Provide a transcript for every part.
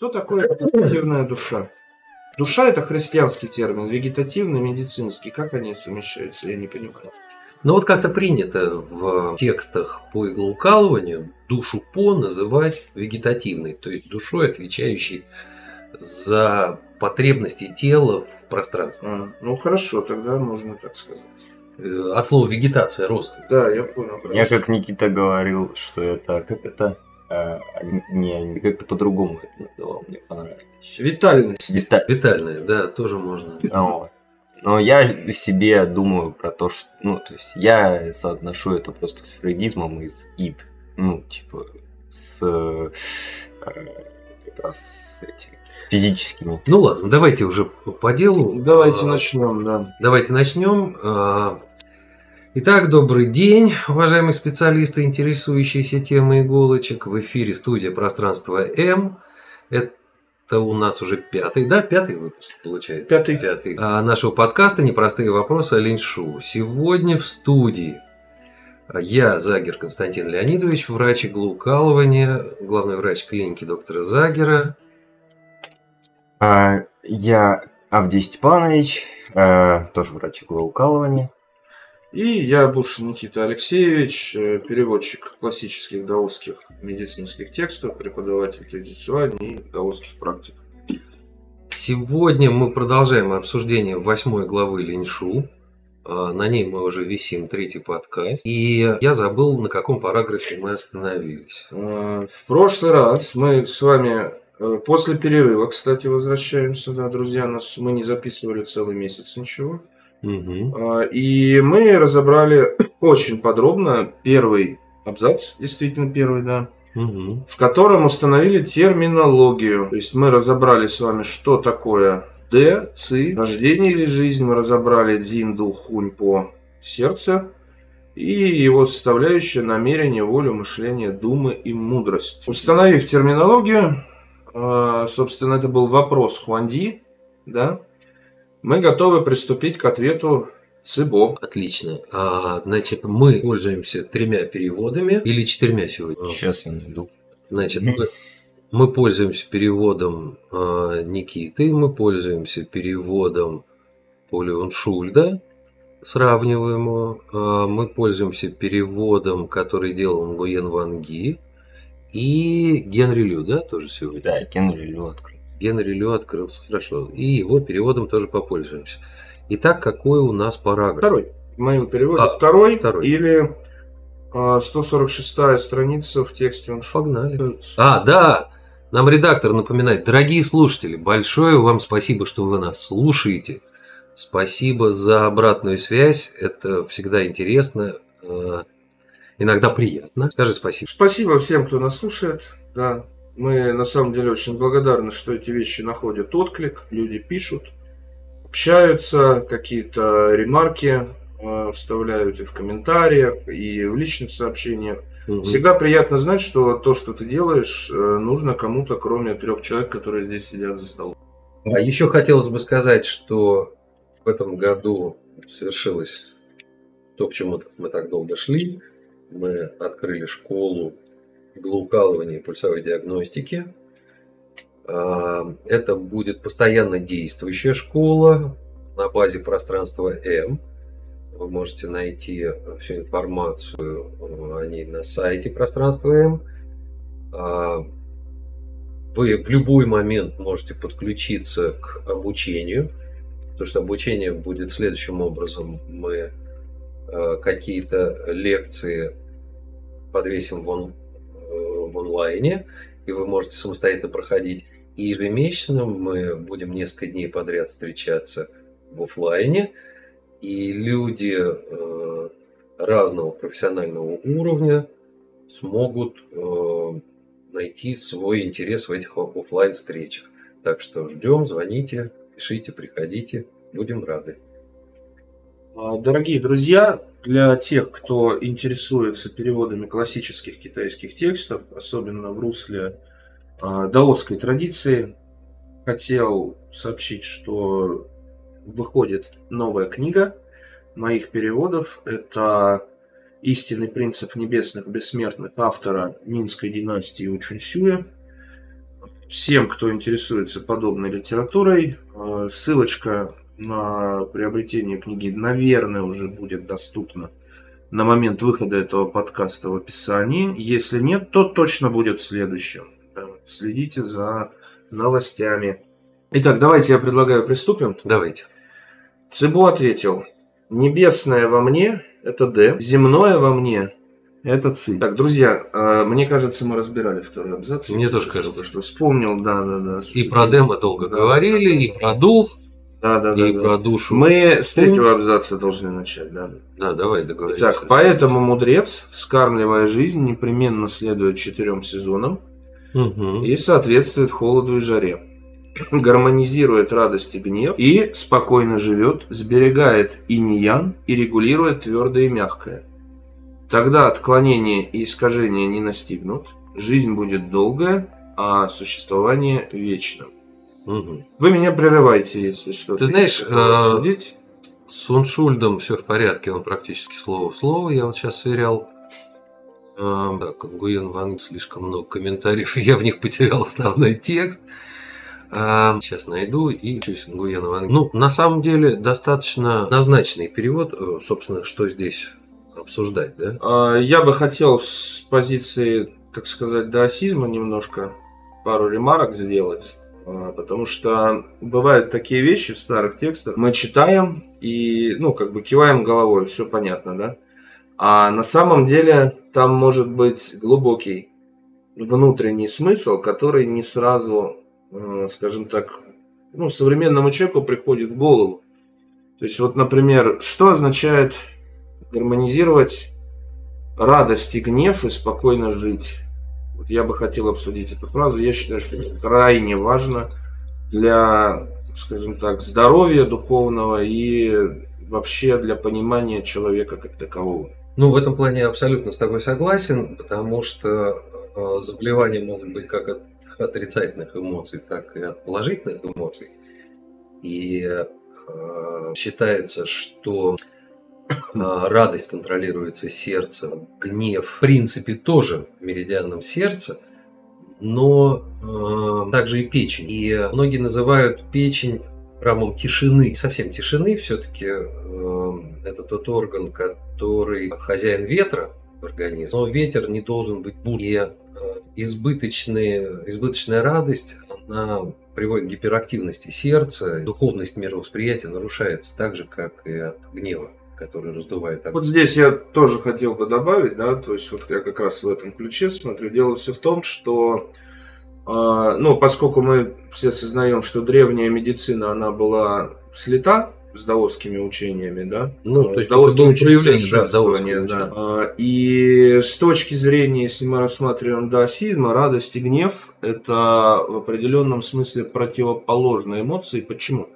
Что такое вегетативная душа? Душа это христианский термин, вегетативный, медицинский. Как они совмещаются, я не понимаю. Но вот как-то принято в текстах по иглоукалыванию душу по называть вегетативной, то есть душой, отвечающей за потребности тела в пространстве. А, ну хорошо, тогда можно так сказать. Э, От слова вегетация, рост. Да, я понял. Я хорошо. как Никита говорил, что это как это а, не как-то по-другому это называл, мне понравилось. Витальность. Вита- Витальная, да, тоже можно. Вот. Но я себе думаю про то, что, ну, то есть я соотношу это просто с фрейдизмом из ид, ну, типа, с э, как раз с этими физическими. Ну ладно, давайте уже по делу. Давайте А, начнем, да. Давайте начнем. А, Итак, добрый день, уважаемые специалисты, интересующиеся темой иголочек. В эфире студия «Пространство М». Это у нас уже пятый, да, пятый выпуск получается? Пятый. Пятый. А, нашего подкаста «Непростые вопросы» о Линьшу. Сегодня в студии я, Загер Константин Леонидович, врач иглоукалывания, главный врач клиники доктора Загера. А, я Авдий Степанович, э, тоже врач иглоукалывания. И я Бушин Никита Алексеевич, э, переводчик классических даосских медицинских текстов, преподаватель традиционной и даосских практик. Сегодня мы продолжаем обсуждение восьмой главы Линьшу. А, На ней мы уже висим третий подкаст. И я забыл, на каком параграфе мы остановились. Э, В прошлый раз мы с вами э, после перерыва, кстати, возвращаемся, да, друзья, нас мы не записывали целый месяц ничего. А, И мы разобрали очень подробно первый абзац, действительно первый, да, Мгм. в котором установили терминологию. То есть мы разобрали с вами, что такое Д, Ци, рождение или жизнь. Мы разобрали Дзин, Дух, Хунь по сердце. И его составляющие намерение, волю, мышление, думы и мудрость. Установив терминологию, э, собственно, это был вопрос Хуанди, да, мы готовы приступить к ответу Цибо. Отлично. А, значит, мы пользуемся тремя переводами или четырьмя сегодня. Сейчас я найду. Значит, мы, мы пользуемся переводом а, Никиты, мы пользуемся переводом Поля Шульда, сравниваем его. А, мы пользуемся переводом, который делал Нгуен Ван Ги. И Генри Лю, да, тоже сегодня? Да, Генри Лю открыл. Генри Лю открылся, хорошо. И его переводом тоже попользуемся. Итак, какой у нас параграф? Второй. В моем переводе А, второй, второй. или а, 146 страница в тексте. Он Погнали. А, да, нам редактор напоминает. Дорогие слушатели, большое вам спасибо, что вы нас слушаете. Спасибо за обратную связь. Это всегда интересно. э, Иногда приятно. Скажи спасибо. Спасибо всем, кто нас слушает. Да, мы на самом деле очень благодарны, что эти вещи находят отклик. Люди пишут, общаются, какие-то ремарки э, вставляют и в комментариях, и в личных сообщениях. Мгм. Всегда приятно знать, что то, что ты делаешь, э, нужно кому-то, кроме трех человек, которые здесь сидят за столом. А еще хотелось бы сказать, что в этом году совершилось то, к чему мы так долго шли. Мы открыли школу иглоукалывания и пульсовой диагностики. А, Это будет постоянно действующая школа на базе пространства М. Вы можете найти всю информацию э, о ней на сайте пространства М. А, Вы в любой момент можете подключиться к обучению, потому что обучение будет следующим образом. Мы какие-то лекции подвесим в, в онлайне, и вы можете самостоятельно проходить. И ежемесячно мы будем несколько дней подряд встречаться в оффлайне, и люди э, разного профессионального уровня смогут э, найти свой интерес в этих офлайн встречах. Так что ждем, звоните, пишите, приходите, будем рады. А, Дорогие друзья, для тех, кто интересуется переводами классических китайских текстов, особенно в русле а, даосской традиции, хотел сообщить, что выходит новая книга моих переводов. Это «Истинный принцип небесных бессмертных» автора Минской династии Учунсюя. всем, кто интересуется подобной литературой, э, ссылочка на приобретение книги, наверное, уже будет доступна на момент выхода этого подкаста в описании. Если нет, то точно будет в следующем. Следите за новостями. Итак, давайте я предлагаю приступим. Давайте. Цибу ответил. Небесное во мне – это Д. Земное во мне – это Ци. Так, друзья, э, мне кажется, мы разбирали второй абзац. Мне тоже кажется. что вспомнил, да, да, да. И про Д мы долго Да. говорили, и про дух, Да, да, да. и да. про душу. Мы с третьего абзаца должны начать, да. Да, давай договоримся. Итак, поэтому мудрец, вскармливая жизнь, непременно следует четырем сезонам Мгм. и соответствует холоду и жаре. Гармонизирует радость и гнев и спокойно живет, сберегает инь-ян и регулирует твердое и мягкое. Тогда отклонения и искажения не настигнут, жизнь будет долгая, а существование вечным. Вы меня прерываете, если что. Ты знаешь, э. С Уншульдом все в порядке, он практически слово в слово. Я вот сейчас сверял. А, да, Гуен Ван слишком много комментариев, и я в них потерял основной текст. А, сейчас найду и учусь Гуена Ван. Ну, на самом деле, достаточно однозначный перевод. Э, Собственно, что здесь обсуждать, да? А, Я бы хотел с позиции, так сказать, даосизма немножко пару ремарок сделать. А, Потому что бывают такие вещи в старых текстах. Мы читаем и, ну, как бы киваем головой, все понятно, да? А на самом деле там может быть глубокий внутренний смысл, который не сразу, э, скажем так, ну, современному человеку приходит в голову. То есть, вот, например, что означает гармонизировать радость и гнев и спокойно жить. Вот я бы хотел обсудить эту фразу. Я считаю, что это крайне важно для, скажем так, здоровья духовного и вообще для понимания человека как такового. Ну, в этом плане я абсолютно с тобой согласен, потому что э, заболевания могут быть как от отрицательных эмоций, так и от положительных эмоций. И э, считается, что радость контролируется сердцем, гнев, в принципе, тоже меридианом сердца, но э, также и печень. И многие называют печень храмом тишины. Совсем тишины все-таки это тот орган, который хозяин ветра в организме. Но ветер не должен быть будем. И э, избыточные, избыточная радость, она приводит к гиперактивности сердца. Духовность мировосприятия нарушается так же, как и от гнева который раздувает огонь. Вот здесь я тоже хотел бы добавить, да, то есть вот я как раз в этом ключе смотрю. Дело все в том, что э, ну, поскольку мы все сознаем, что древняя медицина, она была слета с даосскими учениями, да? Ну, то есть с даосским это было проявление, да, даосского да. учения. А, И с точки зрения, если мы рассматриваем даосизм, радость и гнев – это в определенном смысле противоположные эмоции. Почему?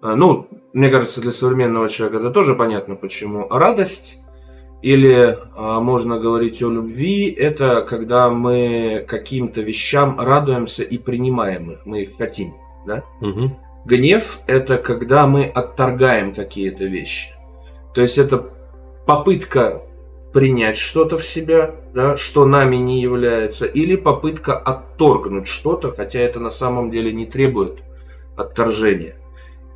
А, Ну, мне кажется, для современного человека это тоже понятно, почему. Радость или а, можно говорить о любви, это когда мы каким-то вещам радуемся и принимаем их, мы их хотим, да? Мгм. Гнев – это когда мы отторгаем какие-то вещи. То есть это попытка принять что-то в себя, да, что нами не является, или попытка отторгнуть что-то, хотя это на самом деле не требует отторжения.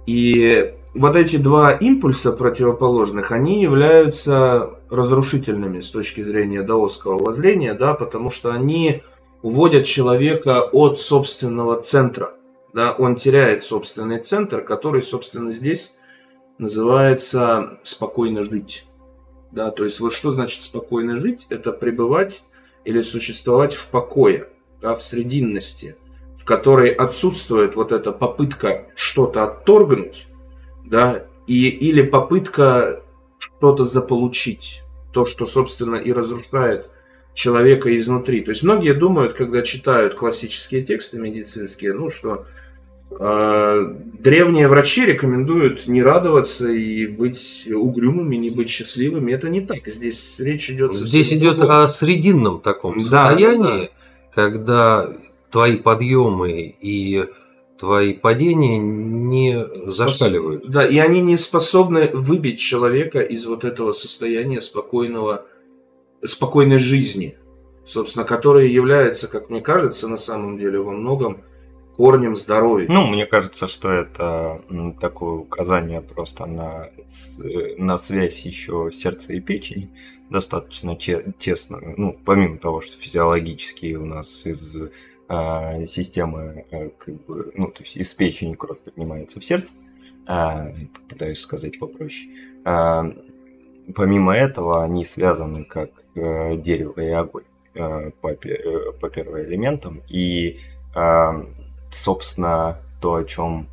И вот эти два импульса противоположных, они являются разрушительными с точки зрения даосского воззрения, да, потому что они уводят человека от собственного центра. Да, он теряет собственный центр, который, собственно, здесь называется спокойно жить. Да, то есть вот что значит спокойно жить? Это пребывать или существовать в покое, да, в срединности, в которой отсутствует вот эта попытка что-то отторгнуть, да, и, или попытка что-то заполучить, то, что, собственно, и разрушает человека изнутри. То есть многие думают, когда читают классические тексты медицинские, ну, что э, древние врачи рекомендуют не радоваться и быть угрюмыми, не быть счастливыми. Это не так. Здесь речь идет... Здесь идет другом. о срединном таком Да, состоянии, когда твои подъемы и твои падения не зашкаливают. Да, и они не способны выбить человека из вот этого состояния спокойного, спокойной жизни. собственно, которое является, как мне кажется, на самом деле во многом корнем здоровья. Ну, мне кажется, что это такое указание просто на, на связь еще сердца и печени достаточно че- тесно. Ну, помимо того, что физиологически у нас из а, системы, э, как бы, ну, то есть из печени кровь поднимается в сердце, а, попытаюсь сказать попроще. А, помимо этого, они связаны как э, дерево и огонь э, по, э, по первоэлементам. И собственно, то, о чем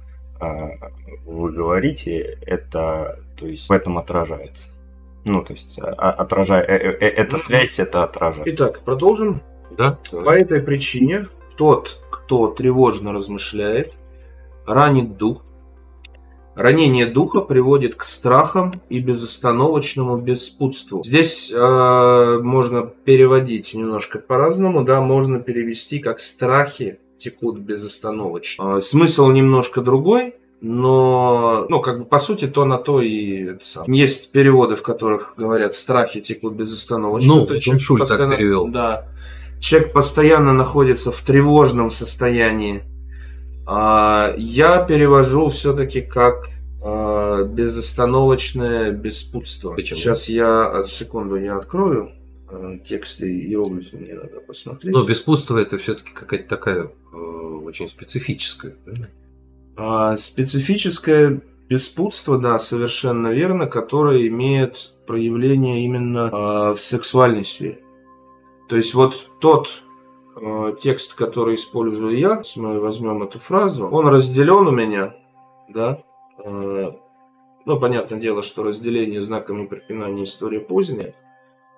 вы говорите, это, то есть, в этом отражается. Ну, то есть, отражая, э- эта Мгм. связь это отражает. Итак, продолжим. Да? По этой причине тот, кто тревожно размышляет, ранит дух. Ранение духа приводит к страхам и безостановочному беспутству. Здесь э, можно переводить немножко по-разному, да, можно перевести как страхи текут безостановочно. Э, смысл немножко другой, но, ну, как бы, по сути, то на то и это самое. Есть переводы, в которых говорят страхи текут безостановочно. Ну, То Шуль так постоянно- перевел. Да. Человек постоянно находится в тревожном состоянии. А, Я перевожу все-таки как а, безостановочное беспутство. Почему? Сейчас я, а, секунду, я открою тексты иероглифы, мне надо посмотреть. Но беспутство это все-таки какая-то такая э, очень специфическая. да? Специфическое беспутство, да, совершенно верно, которое имеет проявление именно в сексуальной сфере. То есть вот тот а, текст, который использую я, если мы возьмем эту фразу, он разделен у меня, да, а, ну, понятное дело, что разделение знаками препинания история поздняя,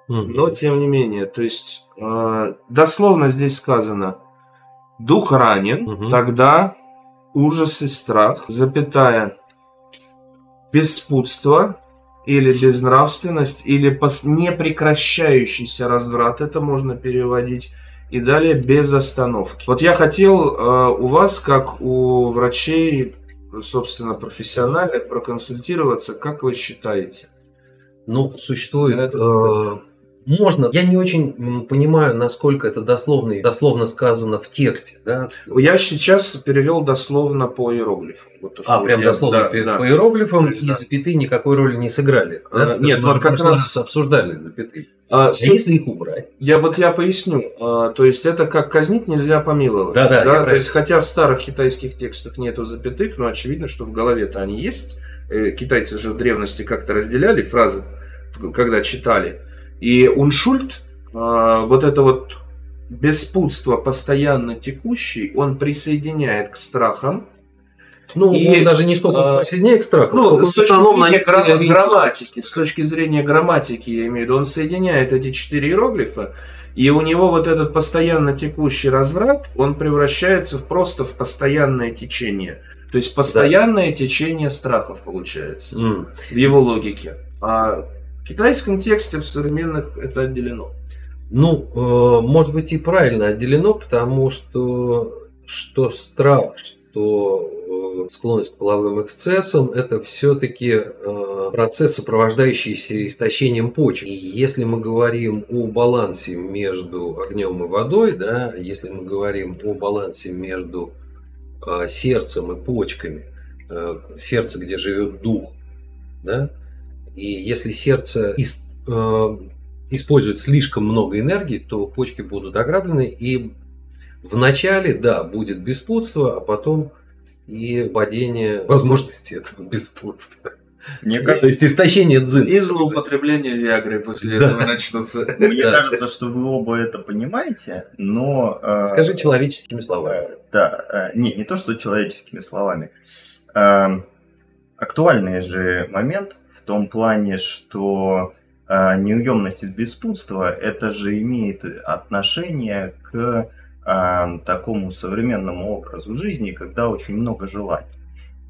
но тем не менее, то есть э, дословно здесь сказано, дух ранен, Мгм. тогда ужас и страх, запятая, беспутство или безнравственность, или непрекращающийся разврат, это можно переводить, и далее без остановки. Вот я хотел э, у вас, как у врачей, собственно, профессиональных, проконсультироваться, как вы считаете? Ну, существует... Э, можно. Я не очень понимаю, насколько это дословно, дословно сказано в тексте. Да? Я сейчас перевел дословно по иероглифам. Вот то, А, прям я- дословно да, по, да. по иероглифам, То есть, и да. запятые никакой роли не сыграли. А, да? Потому нет, вот как раз- обсуждали запятые. А, А с- если их убрать? Я вот я поясню. А, то есть это как казнить нельзя помиловать. Да-да, я То правильно. есть хотя в старых китайских текстах нету запятых, но очевидно, что в голове-то они есть. Э, Китайцы же в древности как-то разделяли фразы, когда читали. И уншульт, а, вот это вот беспутство постоянно текущий, он присоединяет к страхам. Ну, И, он даже не столько а, присоединяет к страху, Ну, с точки зрения некоторые гра- ориентиры. грамматики, с точки зрения грамматики, я имею в виду, он соединяет эти четыре иероглифа, и у него вот этот постоянно текущий разврат, он превращается в просто в постоянное течение. То есть постоянное течение страхов получается М. в его логике. А в китайском тексте в современных это отделено. Ну, э, может быть и правильно отделено, потому что что страх, что э, склонность к половым эксцессам, это все-таки процесс, сопровождающийся истощением почек. И если мы говорим о балансе между огнем и водой, да, если мы говорим о балансе между э, сердцем и почками, э, сердце, где живет дух, да, и если сердце ис- э, использует слишком много энергии, то почки будут ограблены, и в начале, да, будет беспутство, а потом и падение возможности этого беспутства. Мне То кажется, есть истощение дзин. И злоупотребление Виагры после Да. этого начнутся. мне Да. кажется, что вы оба это понимаете, но... э, Скажи человеческими словами. Э, Да, э, не, не то, что человеческими словами. Эм, Актуальный же момент том плане, что э, неуемность и беспутство это же имеет отношение к э, такому современному образу жизни, когда очень много желаний.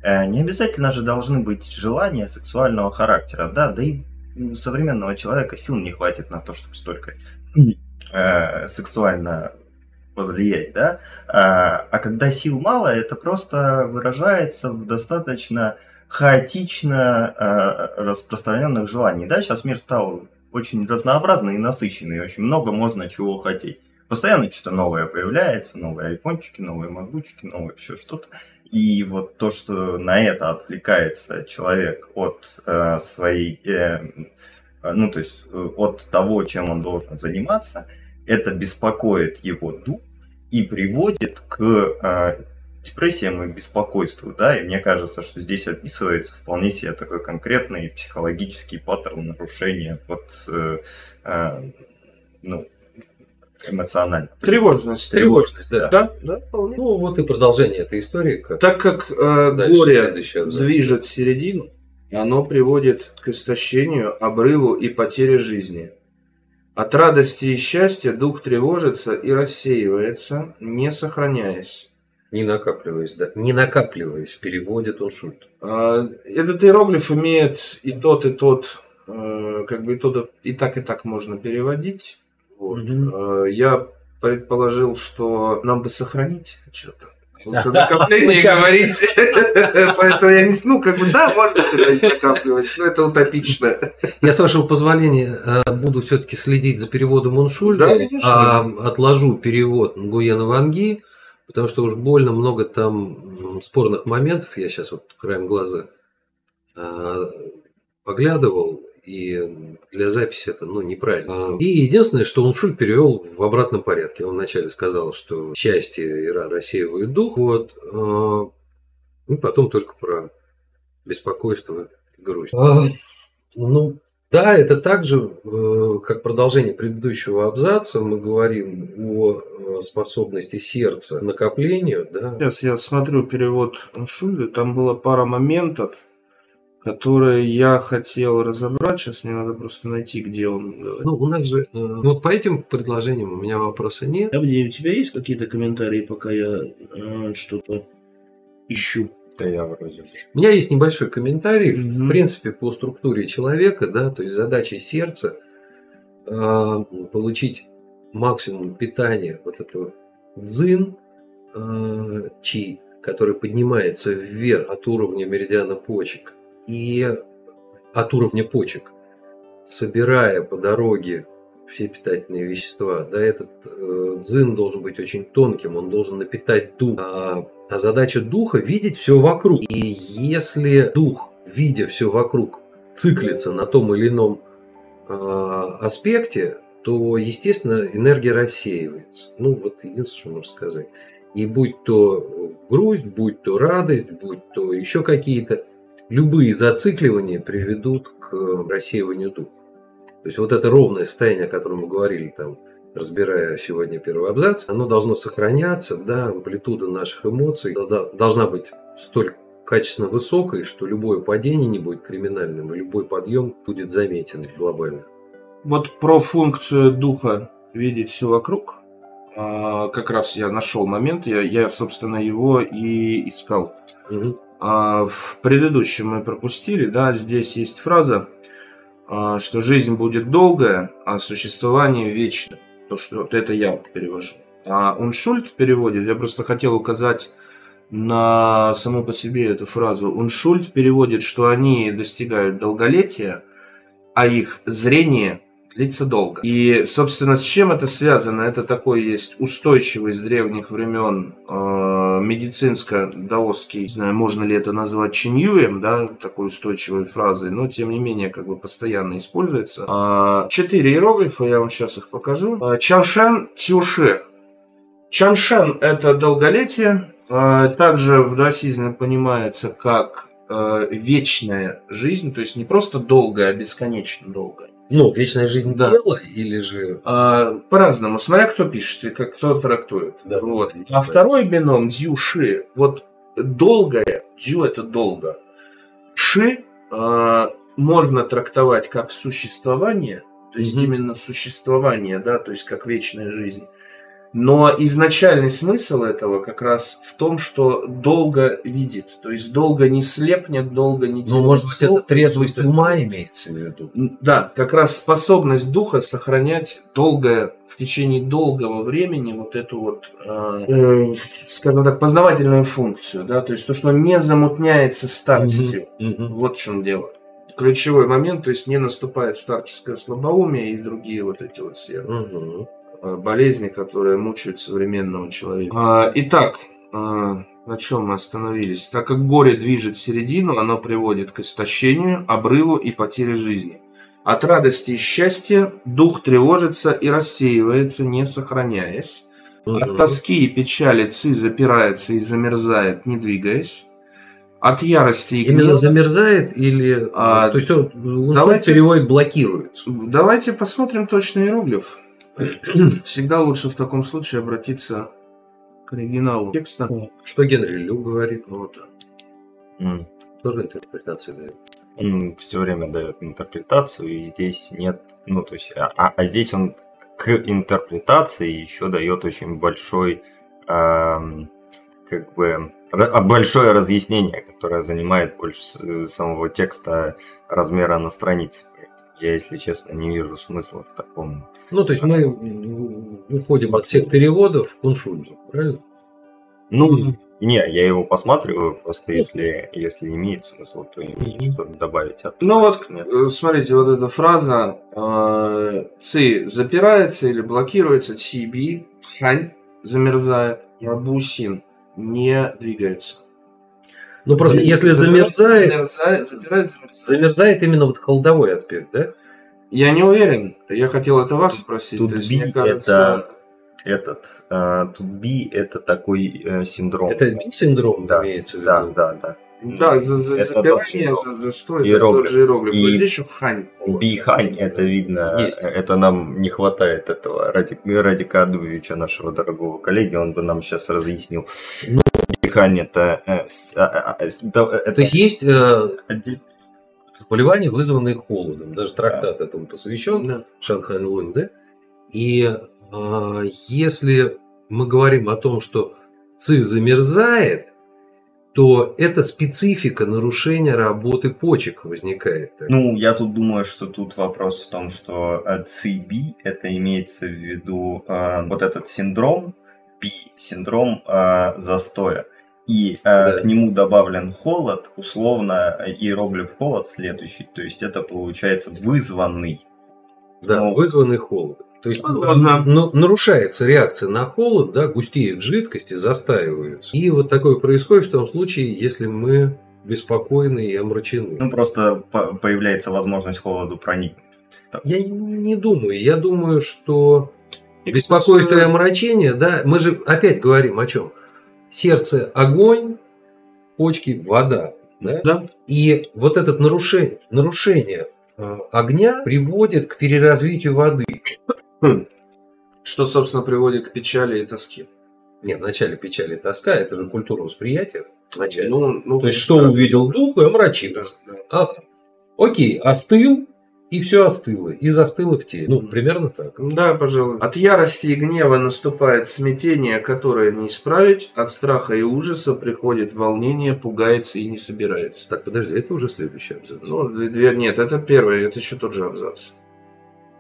Э, Не обязательно же должны быть желания сексуального характера, да, да и у современного человека сил не хватит на то, чтобы столько э, сексуально повлиять, да, а, а когда сил мало, это просто выражается в достаточно хаотично э, распространенных желаний. Да, сейчас мир стал очень разнообразный и насыщенный, очень много можно чего хотеть. Постоянно что-то новое появляется, новые айфончики, новые макбучки, новое еще что-то. И вот то, что на это отвлекается человек от э, своей, э, ну то есть э, от того, чем он должен заниматься, это беспокоит его дух и приводит к э, депрессиям и беспокойству, да, и мне кажется, что здесь описывается вполне себе такой конкретный психологический паттерн нарушения вот, э, э, ну, эмоционально. Тревожность. Тревожность, да. Да, да, вполне. Ну, вот и продолжение этой истории. Как Так как э, дальше горе движет середину, оно приводит к истощению, обрыву и потере жизни. От радости и счастья дух тревожится и рассеивается, не сохраняясь. Не накапливаясь, да. Не накапливаясь, переводит он шут. А, Этот иероглиф имеет и тот, и тот, э, как бы и тот, и так, и так можно переводить. Вот. Э, Я предположил, что нам бы сохранить что-то. Лучше накопление говорить. Поэтому я не ну, как бы, да, можно накапливать, но это утопично. Я, с вашего позволения, э, буду все-таки следить за переводом Уншульда, Да, конечно. отложу перевод Нгуена Ванги, потому что уж больно много там спорных моментов. Я сейчас вот краем глаза э, поглядывал, и для записи это ну, неправильно. А, И единственное, что Уншуль перевел в обратном порядке. Он вначале сказал, что счастье и ра- рассеивает дух, вот, э, и потом только про беспокойство и грусть. А, ну, да, это также, э, как продолжение предыдущего абзаца, мы говорим о способности сердца к накоплению, да. Сейчас я смотрю перевод Шульда, там была пара моментов, которые я хотел разобрать. Сейчас мне надо просто найти, где он говорит. Ну, у нас же, э, вот по этим предложениям у меня вопроса нет. Авдей, у тебя есть какие-то комментарии, пока я э, что-то ищу? Да я вроде. У меня есть небольшой комментарий, Мгм. в принципе, по структуре человека, да, то есть задача сердца э, получить максимум питания вот этого дзин, э, чи, который поднимается вверх от уровня меридиана почек и от уровня почек, собирая по дороге все питательные вещества, да, этот э, дзин должен быть очень тонким, он должен напитать дух. А, а задача духа видеть все вокруг. И если дух, видя все вокруг, циклится на том или ином э, аспекте, то, естественно, энергия рассеивается. Ну, вот единственное, что можно сказать. И будь то грусть, будь то радость, будь то еще какие-то, любые зацикливания приведут к рассеиванию духа. То есть вот это ровное состояние, о котором мы говорили, там, разбирая сегодня первый абзац, оно должно сохраняться, да, амплитуда наших эмоций должна, должна быть столь качественно высокой, что любое падение не будет криминальным, и любой подъем будет заметен глобально. Вот про функцию духа видеть все вокруг. а, как раз я нашел момент, я, я, собственно, его и искал. Мгм. А, в предыдущем мы пропустили, да, здесь есть фраза, а, что жизнь будет долгая, а существование вечно. То, что вот это я перевожу. А Уншульт переводит, я просто хотел указать на саму по себе эту фразу. Уншульт переводит, что они достигают долголетия, а их зрение длится долго. И, собственно, с чем это связано? Это такой есть устойчивый с древних времен э, медицинско-даосский, не знаю, можно ли это назвать чиньюем, да, такой устойчивой фразой, но, тем не менее, как бы постоянно используется. А, Четыре иероглифа, я вам сейчас их покажу. А, Чаншен Тюши. Чаншен – это долголетие, а, также в даосизме понимается как э, вечная жизнь, то есть не просто долгая, а бесконечно долгая. Ну, вечная жизнь Да. тела или же... А, по-разному, смотря кто пишет и как кто трактует. Да. вот. А второй бином дзю ши, вот долгое, дзю это долго. Ши а, можно трактовать как существование, то есть Мгм. именно существование, да, то есть как вечная жизнь. Но изначальный смысл этого как раз в том, что долго видит, то есть долго не слепнет, долго не Ну, делает может быть, это трезвость ума имеется в виду. да, как раз способность духа сохранять долгое, в течение долгого времени вот эту вот, э, э, скажем так, познавательную функцию, да, то есть то, что не замутняется старостью. Мгм. Вот в чем дело. ключевой момент, то есть не наступает старческое слабоумие и другие вот эти вот все Мгм. Э, болезни, которые мучают современного человека. А, Итак, а, на чем мы остановились? Так как горе движет середину, оно приводит к истощению, обрыву и потере жизни. От радости и счастья дух тревожится и рассеивается, не сохраняясь. От тоски и печали ци запирается и замерзает, не двигаясь. От ярости и Именно гнева... замерзает или... А, то есть он, он давайте- переводит блокируется. Давайте посмотрим точный иероглиф. Всегда лучше в таком случае обратиться к оригиналу текста. Что Генри Лю говорит? Вот. М. Тоже интерпретацию дает. Он все время дает интерпретацию, и здесь нет, ну, то есть, а, а- а здесь он к интерпретации еще дает очень большой, ам, как бы, а, большое разъяснение, которое занимает больше с- самого текста размера на странице. Я, если честно, не вижу смысла в таком. Ну, то есть мы уходим от всех переводов к Уншульзу, правильно? Ну, не, я его посматриваю, просто если, если имеет смысл, то имеет что-то добавить. А Ну вот, нет. э, смотрите, вот эта фраза э, ци запирается или блокируется, ци хань замерзает, и абусин не двигается. Ну, просто если замерзает, замерзает, замерзает, замерзает. замерзает именно вот холодовой аспект, да? Я не уверен. Я хотел это вас спросить. Тут есть, би кажется, Этот, э, тут би это такой э, синдром. Это би-синдром Да, имеется в виду? Да, да, да. да, за, за Это запирание, тоже за, застой, это иероглиф. тот же иероглиф. И- Вот здесь еще хань. Бихань, это видно, Есть. это нам не хватает этого Ради, Радика Адуевича, нашего дорогого коллеги, он бы нам сейчас разъяснил. Ну. Бихань это... э, с- а, а, а, с- да, это То есть есть э, отдель- заболевания, вызванные холодом. Даже трактат этому посвящен. Да. Шанхай Лунь, да? И а, если мы говорим о том, что ЦИ замерзает, то это специфика нарушения работы почек возникает. Ну, я тут думаю, что тут вопрос в том, что э, CB, это имеется в виду э, вот этот синдром, B, синдром э, застоя. И э, Да. к нему добавлен холод, условно, э, иероглиф холод следующий. То есть это получается вызванный. Да, Ну, вызванный холодом. То есть Возможно. нарушается реакция на холод, да, густеют жидкости, застаиваются. И вот такое происходит в том случае, если мы беспокойны и омрачены. Ну, просто по- появляется возможность холоду проникнуть. Я не- не думаю. Я думаю, что беспокойство и омрачение, да, мы же опять говорим о чем? Сердце – огонь, почки – вода. Да? Да. И вот это нарушение, нарушение э, огня приводит к переразвитию воды. Что, собственно, приводит к печали и тоске. Нет, вначале печаль и тоска – это же культура восприятия. Вначале. Ну, ну, То есть, что увидел дух и Да, омрачился. да. А, окей, остыл, и все остыло. И застыло в теле. Ну, примерно так. Да, пожалуй. От ярости и гнева наступает смятение, которое не исправить. От страха и ужаса приходит волнение, пугается и не собирается. Так, подожди, это уже следующий абзац. Ну, две, нет, это первый, это еще тот же абзац.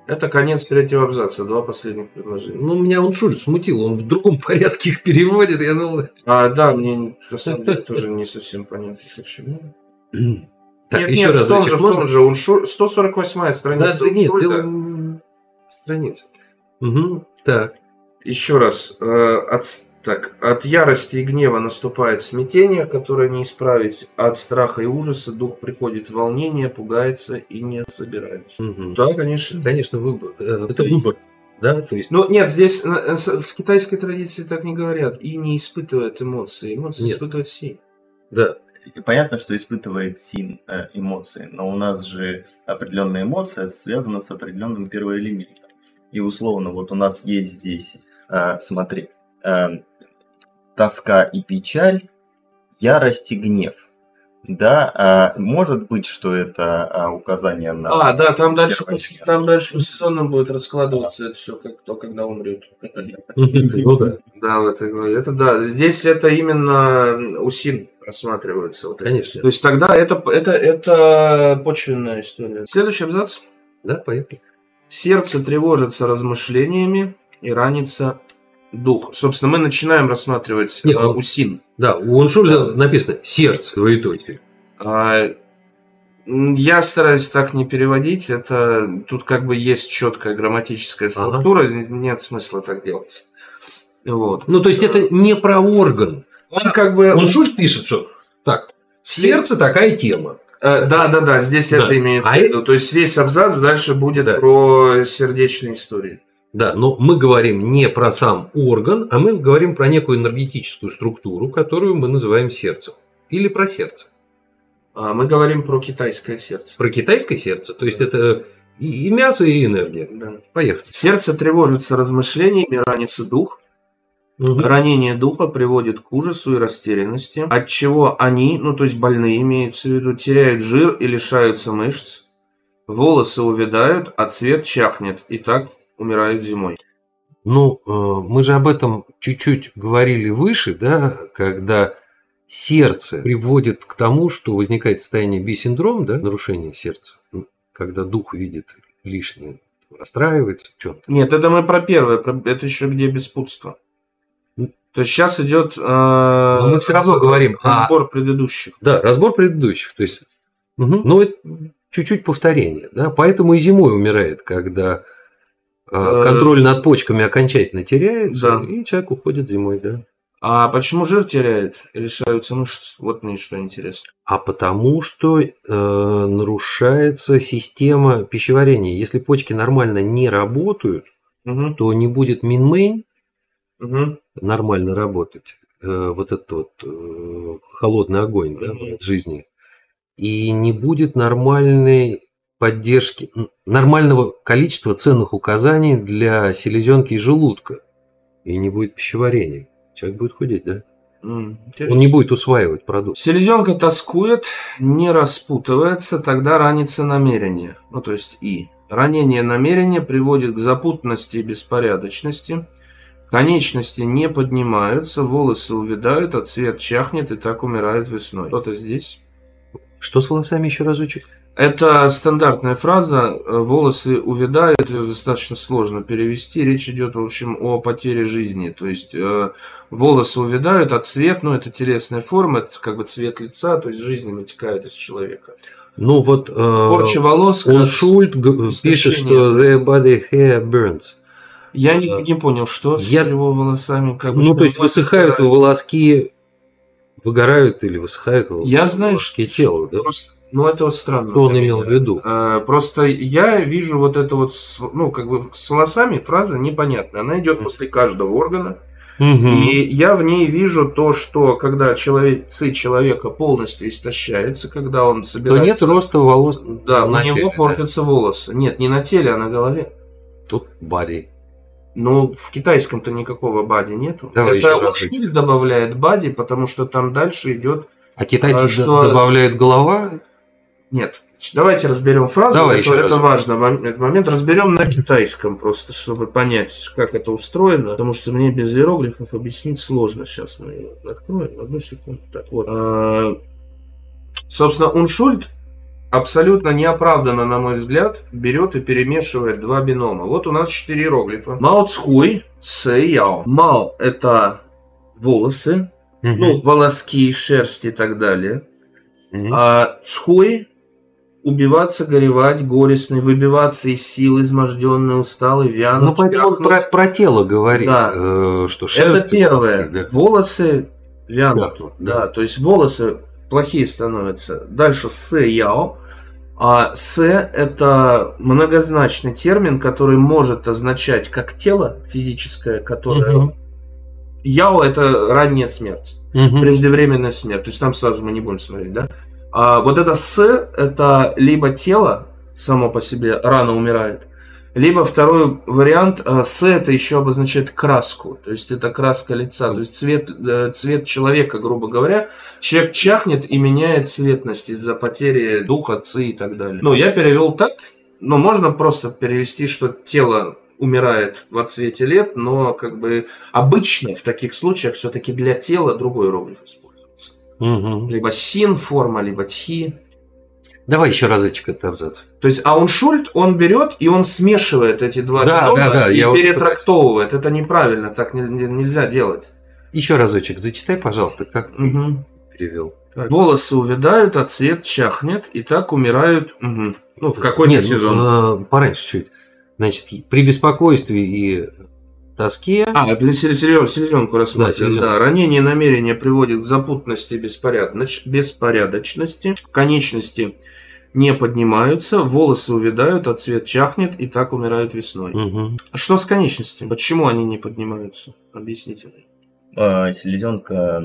Это конец третьего абзаца, два последних предложения. Ну, меня он Шульц смутил, он в другом порядке их переводит. Я думал... А, да, мне на самом деле тоже не совсем понятно, почему. Так, нет, еще нет, раз, в том же, в можно? том же, он шу- 148 Да, страница. да нет, Уншульда. дело м, в странице. Мгм, Так, Еще раз, э, от, так, от ярости и гнева наступает смятение, которое не исправить. От страха и ужаса дух приходит в волнение, пугается и не собирается. Мгм. Да, конечно. конечно, выбор. Э, Это есть- выбор. Да, то есть... Ну, нет, здесь э, в китайской традиции так не говорят. И не испытывают эмоции. Эмоции Нет. испытывают си. Да. И понятно, что испытывает син э, эмоции, но у нас же определенная эмоция связана с определенным первоэлементом. И условно, вот у нас есть здесь, э, смотри, э, тоска и печаль, ярость и гнев. Да, а может быть, что это а, указание на... А, да, там дальше, по- там дальше по сезонам будет раскладываться это все, как кто когда умрет. Ну да, Да, этой главе. Это да. Здесь это именно усин рассматривается. Вот Конечно. всё. То есть тогда это, это, это почвенная история. Следующий абзац. да, поехали. Сердце тревожится размышлениями и ранится дух. Собственно, мы начинаем рассматривать Нет, э, ну- усин. Да, у Уншуля написано «сердце», двоеточие. А, Я стараюсь так не переводить. Это тут как бы есть четкая грамматическая структура, нет смысла так делать. Вот. Ну, то есть это не про орган. Он как бы... Он Шульт пишет, что так, сердце такая тема. Э, да, да, да, здесь Да. это имеется А в виду. То есть весь абзац дальше будет Да. про сердечные истории. Да, но мы говорим не про сам орган, а мы говорим про некую энергетическую структуру, которую мы называем сердцем. Или про сердце. А мы говорим про китайское сердце. Про китайское сердце. То есть это и, и мясо, и энергия. Да. Поехали. Сердце тревожится размышлениями, ранится дух. Ранение духа приводит к ужасу и растерянности, от чего они, ну то есть больные имеется в виду, теряют жир и лишаются мышц, волосы увядают, а цвет чахнет, и так умирают зимой. Ну, э, мы же об этом чуть-чуть говорили выше, да, когда сердце приводит к тому, что возникает состояние бисиндром, да, нарушение сердца, когда дух видит лишнее, расстраивается, что-то. Нет, это мы про первое, про- это еще где беспутство. То есть сейчас идет э, Но мы всё равно говорим о- разбор предыдущих. Да, разбор предыдущих. То есть, мгм, ну, это чуть-чуть повторение. Да? Поэтому и зимой умирает, когда э, Э, контроль над почками окончательно теряется, да. и человек уходит зимой, да. А почему жир теряет и лишаются мышц? Вот мне что интересно. А потому что э, нарушается система пищеварения. Если почки нормально не работают, Угу, то не будет минмейн угу, нормально работать. Э, вот этот вот э, холодный огонь да, от жизни. И не будет нормальной поддержки, нормального количества ценных указаний для селезенки и желудка. И не будет пищеварения. Человек будет худеть, да? Он не будет усваивать продукт. Селезенка тоскует, не распутывается, тогда ранится намерение. Ну, то есть и. Ранение намерения приводит к запутанности и беспорядочности. Конечности не поднимаются, волосы увядают, а цвет чахнет и так умирают весной. Кто-то здесь? Что с волосами еще разочек? Это стандартная фраза. э, Волосы увядают, ее достаточно сложно перевести. Речь идет, в общем, о потере жизни. То есть э, волосы увядают, а цвет, ну, это телесная форма, это как бы цвет лица, то есть жизнь вытекает из человека. Ну вот э, Порча волос. он как- Шульт пишет, что the body hair burns. Я не, э, не понял, что я- с его волосами. Как бы, Ну, то есть высыхают выгорают. волоски, выгорают или высыхают Я знаю, волоски что- тела, да? Просто, ну, это вот странно. Что он имел в виду? Э, Просто я вижу вот это вот, с- ну, как бы с волосами фраза непонятная. Она идет после каждого органа. И я в ней вижу то, что когда человек, ци человека полностью истощается, когда он То собирается... нет роста волос Да, на у него теле, да? портятся волосы. Нет, не на теле, а на голове. Тут body. Но в китайском-то никакого бади нету. Давай Это. Шиль добавляет бади, потому что там дальше идет... А китайцы д- что- добавляют голова? Нет. Давайте разберем фразу. Давай это это этот момент разберем на китайском просто, чтобы понять, как это устроено. Потому что мне без иероглифов объяснить сложно. Сейчас мы ее откроем. Одну секунду. Так вот. А, Собственно, Уншульт абсолютно неоправданно, на мой взгляд, берет и перемешивает два бинома. Вот у нас четыре иероглифа. Мао Цхуй, Сэ Яо. Мао – это волосы, ну, волоски, шерсть и так далее. А Цхуй – убиваться, горевать, горестный, выбиваться из сил, изможденный, усталый, вянуть, Ну, поэтому он про, про тело говорит, Да. э, что Это шерсть и первое. волоски, да. Волосы вянут. Да. да. то есть волосы плохие становятся. Дальше с яо. А с это многозначный термин, который может означать как тело физическое, которое... Мгм. Яо это ранняя смерть. Мгм. преждевременная смерть. То есть там сразу мы не будем смотреть, да? А вот это с это либо тело само по себе рано умирает, либо второй вариант а, с это еще обозначает краску, то есть это краска лица, то есть цвет э, цвет человека, грубо говоря, человек чахнет и меняет цветность из-за потери духа, ци и так далее. Ну я перевел так, но можно просто перевести, что тело умирает в отсвете лет, но как бы обычно в таких случаях все-таки для тела другой иероглиф используется. Мгм. Либо син форма, либо тхи. Давай еще разочек этот абзац. То есть ауншульт, он берет и он смешивает эти два Да, да, да, и я вот перетрактовывает. Это неправильно, так не- не- нельзя делать. Еще разочек зачитай, пожалуйста, как ты Мгм. перевел. Волосы увядают, а цвет чахнет, и так умирают мгм. ну, в какой-то Нет, ну, сезон. э, пораньше чуть. Значит, при беспокойстве и тоске... А, это селе- селе- селезенку рассмотрим. селезенку. Да, ранение намерения приводит к запутанности и беспорядноч- беспорядочности. Конечности не поднимаются, волосы увядают, а цвет чахнет, и так умирают весной. А что с конечностями? Почему они не поднимаются? Объясните. А, Селезенка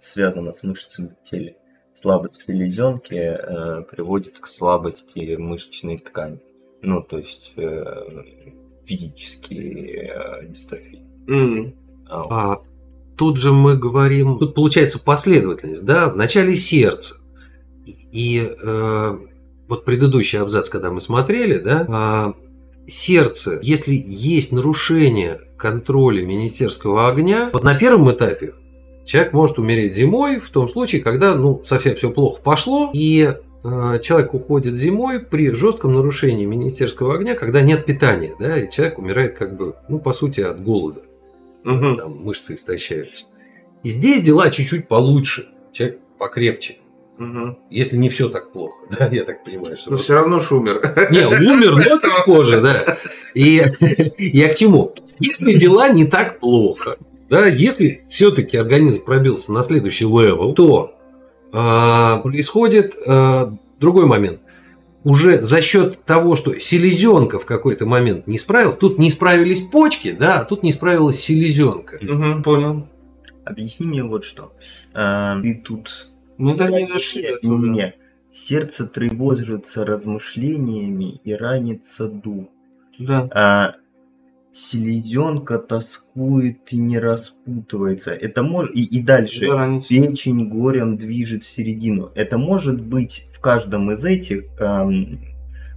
связана с мышцами в теле. Слабость селезенки э, приводит к слабости мышечной ткани. Ну, то есть э, физические э, дистрофии. М, А, вот. А тут же мы говорим, тут получается последовательность, да, в начале сердце. И э, вот предыдущий абзац, когда мы смотрели, да, а, сердце, если есть нарушение контроля министерского огня, вот на первом этапе человек может умереть зимой в том случае, когда ну, совсем все плохо пошло, и э, человек уходит зимой при жестком нарушении министерского огня, когда нет питания, да, и человек умирает как бы, ну, по сути, от голода мгм. там мышцы истощаются. И здесь дела чуть-чуть получше, человек покрепче. Мгм. Если не все так плохо, да, я так понимаю, что... Но все равно ж умер. Не, умер, но чуть позже, да. И я к чему? Если дела не так плохо, да, если все-таки организм пробился на следующий level, то а, происходит а, другой момент. Уже за счет того, что селезенка в какой-то момент не справилась, тут не справились почки, да, а тут не справилась селезенка. Мгм, Понял. Объясни мне вот что. А, ты тут Мы до не дошли. И мне. Сердце тревожится размышлениями и ранится дух. Да. А селезенка тоскует и не распутывается. Это может и, и дальше. Да. Печень горем движет середину. Это может быть в каждом из этих, эм,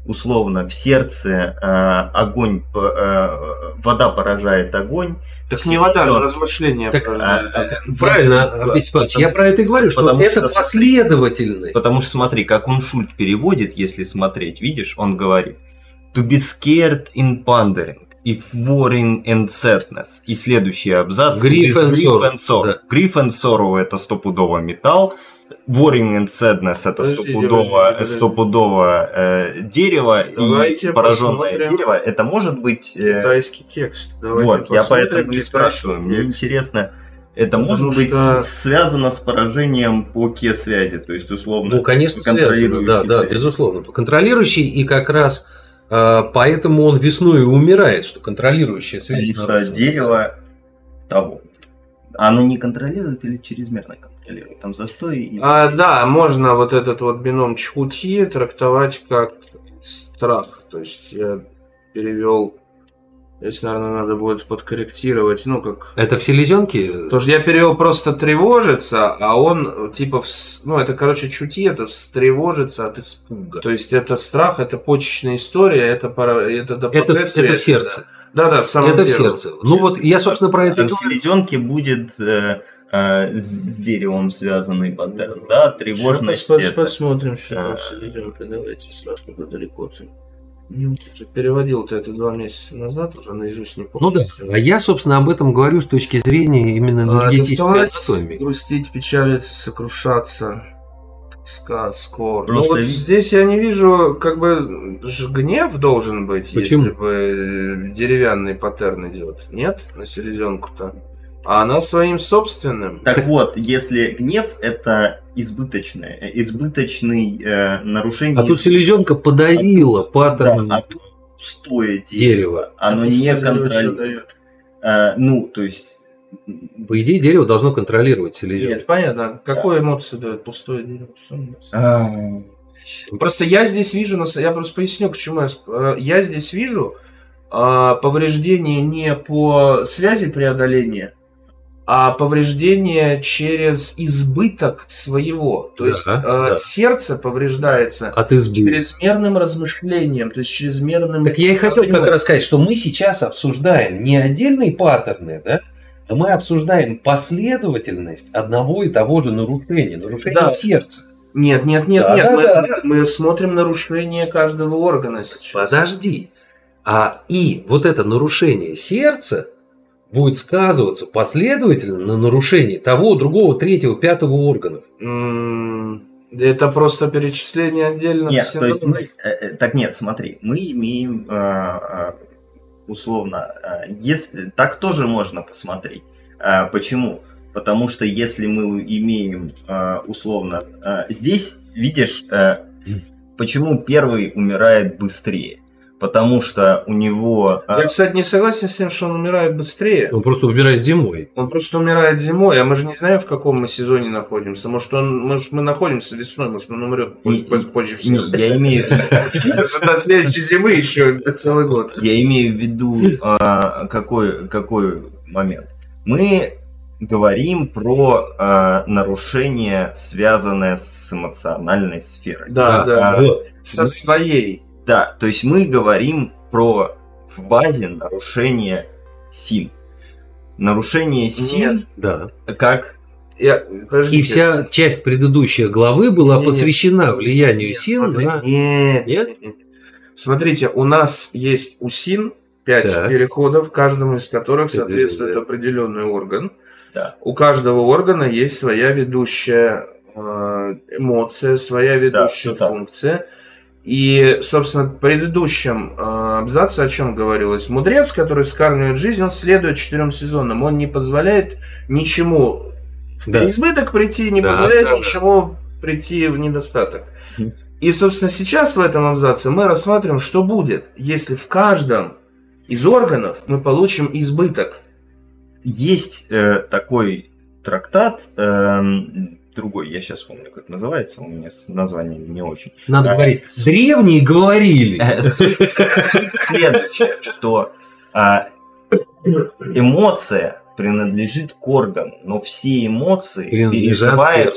условно, в сердце э, огонь, э, вода поражает огонь. Так не вода же, размышления Так. А, а, Правильно, Авдей Степанович, я про это и говорю, что потому это что- последовательность. Потому что смотри, как он Шульт переводит, если смотреть, видишь, он говорит To be scared in pondering, if worrying and sadness. И следующий абзац Grief and sorrow. Grief and sorrow это стопудово металл, worrying and sadness это Подождите, стопудово, стопудово э, дерево, Давайте и пораженное посмотрим. дерево, это может быть... э, Китайский текст. Давайте вот, я поэтому и китайский спрашиваю. Мне текст. интересно, это Потому может быть что- связано с поражением по Ке-связи, то есть условно... Ну, конечно, связано, контролирующий да, да, связь. безусловно. Контролирующий, и как раз э, поэтому он весной и умирает, что контролирующая связь. Что дерево того. Оно не контролирует или чрезмерно контролирует? Там застой и... А, да, можно вот этот вот бином чхути трактовать как страх. То есть я перевел, если, наверное, надо будет подкорректировать, ну, как... Это в селезенке? Потому что я перевел просто тревожиться, а он типа, вс- ну это короче чути, это встревожиться от испуга. То есть это страх, это почечная история, это пара, это Это, это связь, в сердце. Да, да, в самом Это в первом. сердце. Ну вот я, собственно, про это в селезенке будет э, э, с деревом связанный паттерн, да? Тревожность Сейчас это. посмотрим, что там А. с селезенкой. Давайте страшно далеко Переводил ты это два месяца назад, уже наизусть не помню. Ну да. А я, собственно, об этом говорю с точки зрения именно А, энергетической анатомии. грустить, печалиться, сокрушаться. Ска, скор. Просто ну вот здесь я не вижу, как бы гнев должен быть, Почему? если бы э, деревянный паттерн идет. Нет, на селезенку-то. А она своим собственным. Так, Так- вот, если гнев это избыточное, э, избыточный э, нарушение... А тут селезенка подавила да, паттерн а тут пустое дерево. дерева. Оно Это не контролирует. дает? Э, ну, то есть... По идее, дерево должно контролировать селезенку. Нет, понятно. Какую эмоцию дает пустое дерево? Что а, Просто я здесь вижу, я просто поясню, к чему я, э, я здесь вижу а, повреждение не по связи преодоления, а повреждение через избыток своего. То Да, есть э, да. сердце повреждается От чрезмерным размышлением, то есть чрезмерным... Так я и хотел как раз сказать, что мы сейчас обсуждаем не отдельные паттерны, да, а мы обсуждаем последовательность одного и того же нарушения, нарушения Да. сердца. Нет, нет, нет, Да, нет. да, мы, да, да. мы смотрим нарушение каждого органа сейчас. Подожди. А, и вот это нарушение сердца будет сказываться последовательно на нарушении того, другого, третьего, пятого органа. Это просто перечисление отдельно. Нет, то есть мы... э, э, Так нет, смотри, мы имеем э, э, условно... э, Если, так тоже можно посмотреть. Э, Почему? Потому что если мы имеем э, условно... э, Здесь, видишь, э, почему первый умирает быстрее? Потому что у него... э, Я, кстати, не согласен с тем, что он умирает быстрее. Он просто умирает зимой. Он просто умирает зимой, а мы же не знаем, в каком мы сезоне находимся. Может, он, может мы находимся весной, может, он умрет позже, Не- позже- позже не, всех. я имею До следующей зимы еще целый год. Я имею в виду а, какой, какой момент. Мы говорим про а, нарушение, связанное с эмоциональной сферой. Да, да. Вот. Со своей. Да, то есть мы говорим про в базе нарушение СИН. Нарушение СИН Да. как... Я, подождите. И вся часть предыдущей главы была Не-не. посвящена влиянию Нет, сил смотри, на... Нет, Нет? нет, нет. Смотрите, у нас есть УСИН, 5 Так. переходов, каждому из которых Это соответствует да. определенный орган. Да. У каждого органа есть своя ведущая э, эмоция, своя ведущая всё так. И, собственно, в предыдущем э, абзаце о чем говорилось? Мудрец, который скармливает жизнь, он следует четырем сезонам. Он не позволяет ничему Да. переизбыток прийти, не Да, позволяет да, да. ничему прийти в недостаток. И, собственно, сейчас в этом абзаце мы рассматриваем, что будет, если в каждом из органов мы получим избыток. Есть э, такой трактат, эм, другой, я сейчас помню, как это называется, у меня с названием не очень. Надо А, говорить. Древние говорили. Суть, суть следующая, что а, эмоция принадлежит к органу, но все эмоции переживают,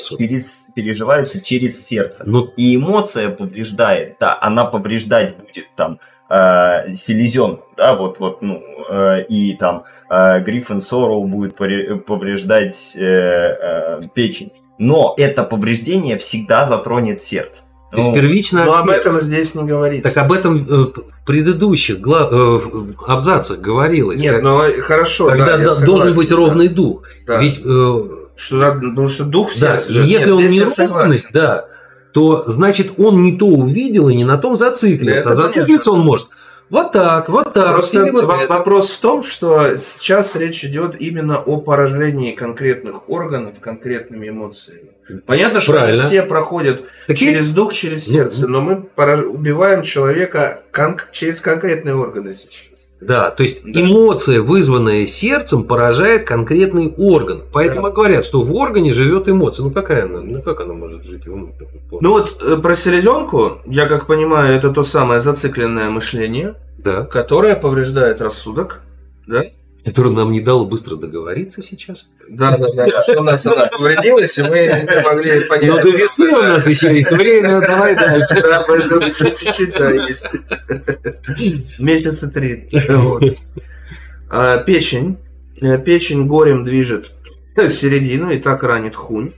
переживаются через сердце. Ну, И эмоция повреждает, да, она повреждать будет там э, селезенку, да, вот, вот, ну, э, и там э, Гриффин Сорроу будет повреждать э, э, печень. Но это повреждение всегда затронет сердце. то есть Ну, первично Но об этом здесь не говорится. Так об этом э, в предыдущих гла- э, абзацах говорилось. Нет, как- ну хорошо. когда да, до- должен согласен, быть да. ровный дух. Да. Ведь э, Что, потому что дух в да, сердце и живет. если Нет, он не ровный, согласен. да, то значит он не то увидел и не на том зациклится. Это А зациклиться он может вот так, вот так. Просто вот во- это. вопрос в том, что сейчас речь идет именно о поражении конкретных органов конкретными эмоциями. Понятно, что Правильно. все проходят Такие- через дух, через сердце, но мы пораж- убиваем человека кон- через конкретные органы сейчас. Да, то есть Да. эмоция, вызванная сердцем, поражает конкретный орган. Поэтому и говорят, что в органе живет эмоция. Ну какая она? Ну как она может жить? в ум- Ну вот э, про селезенку, я как понимаю, это то самое зацикленное мышление, да. которое повреждает рассудок. Которое нам не дало быстро договориться сейчас. Да, да, да. Что у нас она повредилась, и мы не могли понять. Но до весны у нас еще есть время, давай дальше. Да, чуть-чуть, да, есть. Месяца три. А, Печень. Э, Печень горем движет середину и так ранит хунь.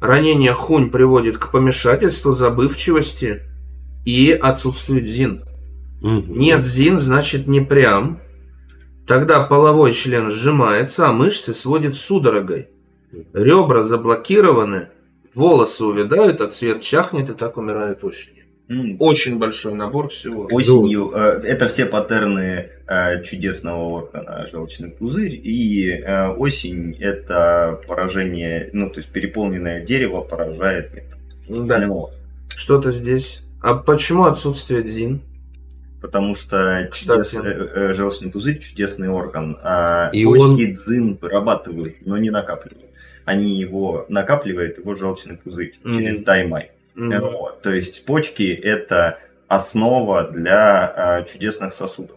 Ранение хунь приводит к помешательству, забывчивости и отсутствию зин. Мгм. Нет зин, значит не прям. Тогда половой член сжимается, а мышцы сводит судорогой. Ребра заблокированы, волосы увядают, а цвет чахнет и так умирает осенью. Очень большой набор всего. Осенью э, это все паттерны э, чудесного органа желчный пузырь, и э, осень это поражение, ну то есть переполненное дерево поражает металл. Да. Ну, Что-то здесь. А почему отсутствие дзин? Потому что Кстати. чудес- э, э, желчный пузырь чудесный орган, а И почки дзин вырабатывают, но не накапливают. Они его накапливает его желчный пузырь Мгм. через даймай. Мгм. Вот. То есть почки это основа для а, чудесных сосудов.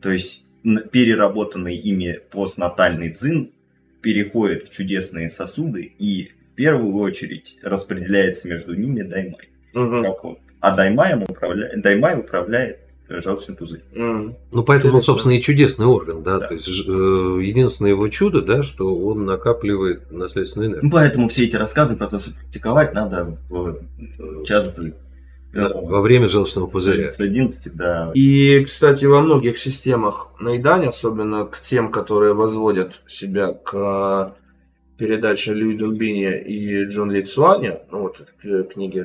То есть переработанный ими постнатальный дзин переходит в чудесные сосуды и в первую очередь распределяется между ними даймай. Мгм. Как вот. А даймаем управляет, даймай управляет э, желчный пузырь. Мгм. Ну, поэтому он, собственно, и чудесный орган, да. Да. То есть э, единственное его чудо, да, что он накапливает наследственную энергию. Ну, Поэтому все эти рассказы про то, что практиковать надо в э, час во время желчного пузыря. С 11 до... И, кстати, во многих системах наедания, особенно к тем, которые возводят себя к передаче Люи Дунбини и Джон Ли Цуаня, ну вот к книге